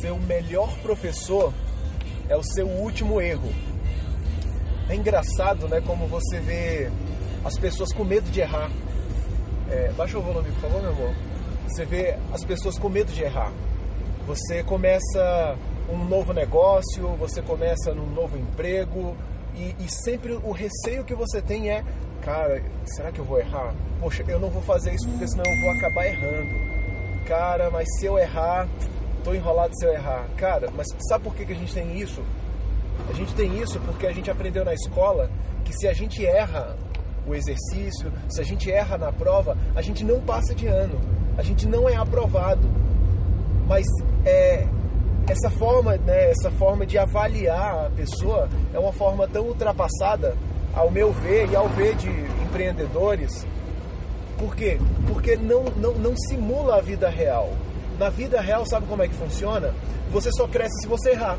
seu melhor professor é o seu último erro. É engraçado, né, como você vê as pessoas com medo de errar. É, baixa o volume, por favor, meu amor. Você vê as pessoas com medo de errar. Você começa um novo negócio, você começa num novo emprego e, e sempre o receio que você tem é, cara, será que eu vou errar? Poxa, eu não vou fazer isso porque senão eu vou acabar errando. Cara, mas se eu errar, tô enrolado se eu errar. Cara, mas sabe por que, que a gente tem isso? A gente tem isso porque a gente aprendeu na escola que se a gente erra o exercício, se a gente erra na prova, a gente não passa de ano, a gente não é aprovado. Mas é, essa forma, né, essa forma de avaliar a pessoa é uma forma tão ultrapassada, ao meu ver e ao ver de empreendedores. Por quê? Porque não, não, não simula a vida real. Na vida real, sabe como é que funciona? Você só cresce se você errar.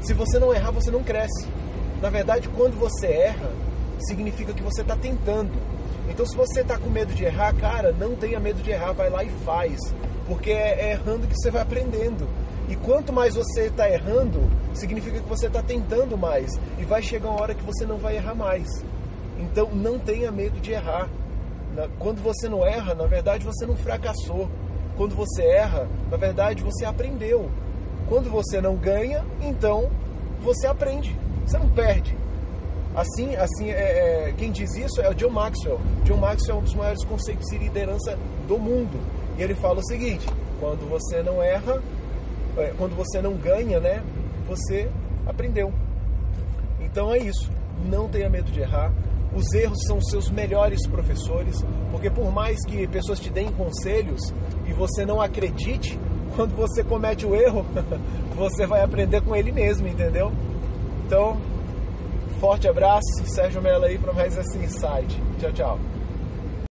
Se você não errar, você não cresce. Na verdade, quando você erra, significa que você está tentando. Então, se você está com medo de errar, cara, não tenha medo de errar, vai lá e faz. Porque é, é errando que você vai aprendendo. E quanto mais você está errando, significa que você está tentando mais. E vai chegar uma hora que você não vai errar mais. Então, não tenha medo de errar. Quando você não erra, na verdade, você não fracassou. Quando você erra, na verdade, você aprendeu. Quando você não ganha, então você aprende. Você não perde. Assim, assim é, é, quem diz isso é o John Maxwell. John Maxwell é um dos maiores conceitos de liderança do mundo. E ele fala o seguinte: quando você não erra, é, quando você não ganha, né, você aprendeu. Então é isso. Não tenha medo de errar. Os erros são seus melhores professores, porque por mais que pessoas te deem conselhos e você não acredite, quando você comete o erro, você vai aprender com ele mesmo, entendeu? Então, Forte abraço, Sérgio Mello aí para mais esse insight. Tchau, tchau.